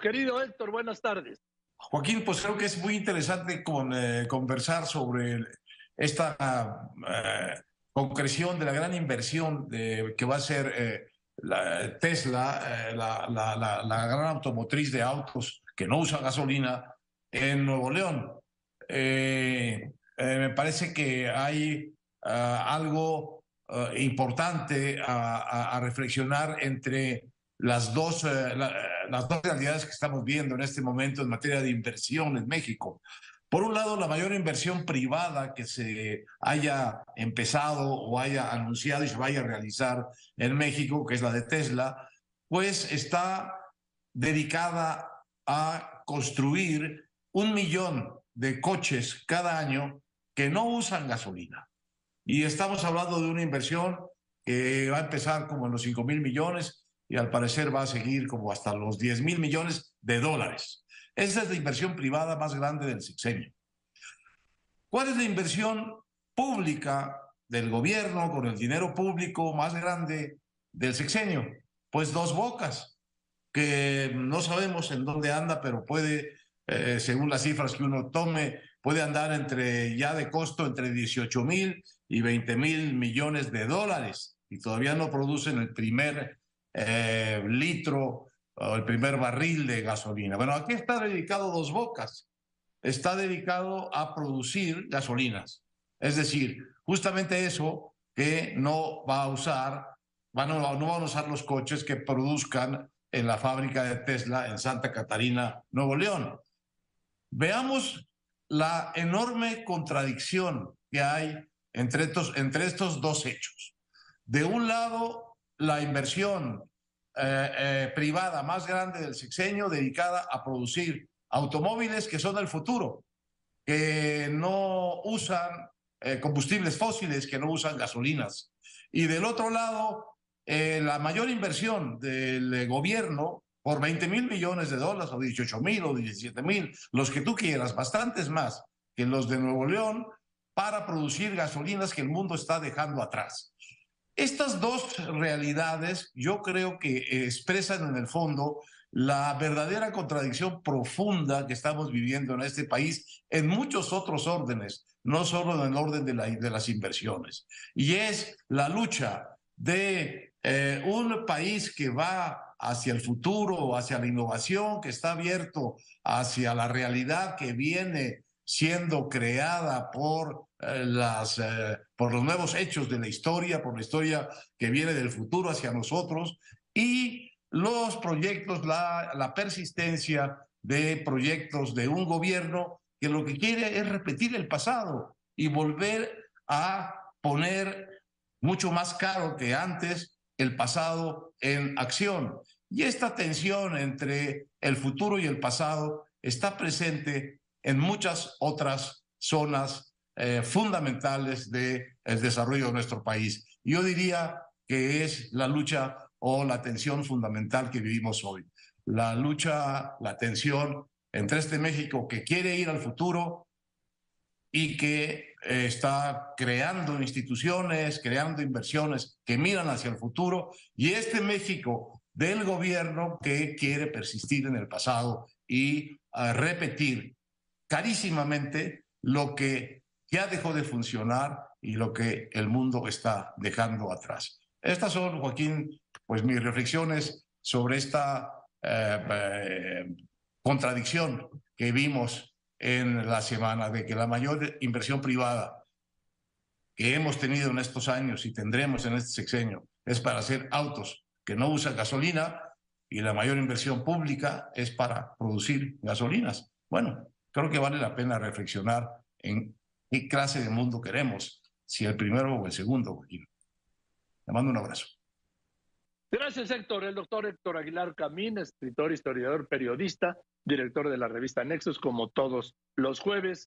Querido Héctor, buenas tardes. Joaquín, pues creo que es muy interesante eh, conversar sobre esta eh, concreción de la gran inversión de, que va a ser eh, la Tesla, la, gran automotriz de autos que no usa gasolina en Nuevo León. me parece que hay algo importante a, reflexionar entre las dos, las dos realidades que estamos viendo en este momento en materia de inversión en México. Por un lado, la mayor inversión privada que se haya empezado o haya anunciado y se vaya a realizar en México, que es la de Tesla, pues está dedicada a construir un millón de coches cada año que no usan gasolina. Y estamos hablando de una inversión que va a empezar como en los 5 mil millones y al parecer va a seguir como hasta los 10 mil millones de dólares. Esa es la inversión privada más grande del sexenio. ¿Cuál es la inversión pública del gobierno con el dinero público más grande del sexenio? Pues dos bocas, que no sabemos en dónde anda, pero puede, eh, según las cifras que uno tome, puede andar entre ya de costo entre 18 mil y 20 mil millones de dólares y todavía no producen el primer eh, litro o el primer barril de gasolina. Bueno, aquí está dedicado Dos Bocas. Está dedicado a producir gasolinas. Es decir, justamente eso que no va a usar, van no van a usar los coches que produzcan en la fábrica de Tesla en Santa Catarina, Nuevo León. Veamos la enorme contradicción que hay entre estos, entre estos dos hechos. De un lado, la inversión eh, eh, privada más grande del sexenio dedicada a producir automóviles que son el futuro, que no usan eh, combustibles fósiles, que no usan gasolinas. Y del otro lado, la mayor inversión del gobierno por 20 mil millones de dólares, o 18 mil, o 17 mil, los que tú quieras, bastantes más que los de Nuevo León, para producir gasolinas que el mundo está dejando atrás. Estas dos realidades yo creo que expresan en el fondo la verdadera contradicción profunda que estamos viviendo en este país en muchos otros órdenes, no solo en el orden de, las inversiones. Y es la lucha de eh, un país que va hacia el futuro, hacia la innovación, que está abierto hacia la realidad que viene siendo creada por, eh, las, eh, por los nuevos hechos de la historia, por la historia que viene del futuro hacia nosotros y los proyectos, la, la persistencia de proyectos de un gobierno que lo que quiere es repetir el pasado y volver a poner mucho más caro que antes el pasado en acción. Y esta tensión entre el futuro y el pasado está presente en muchas otras zonas eh, fundamentales del desarrollo de nuestro país. Yo diría que es la lucha o la tensión fundamental que vivimos hoy. La lucha, la tensión entre este México que quiere ir al futuro y que eh, está creando instituciones, creando inversiones que miran hacia el futuro, y este México del gobierno que quiere persistir en el pasado y eh, repetir carísimamente lo que ya dejó de funcionar y lo que el mundo está dejando atrás. Estas son, Joaquín, pues mis reflexiones sobre esta eh, eh, contradicción que vimos en la semana de que la mayor inversión privada que hemos tenido en estos años y tendremos en este sexenio es para hacer autos que no usan gasolina y la mayor inversión pública es para producir gasolinas. Bueno, creo que vale la pena reflexionar en qué clase de mundo queremos, si el primero o el segundo. Le mando un abrazo. Gracias, Héctor. El doctor Héctor Aguilar Camín, escritor, historiador, periodista, director de la revista Nexos, como todos los jueves.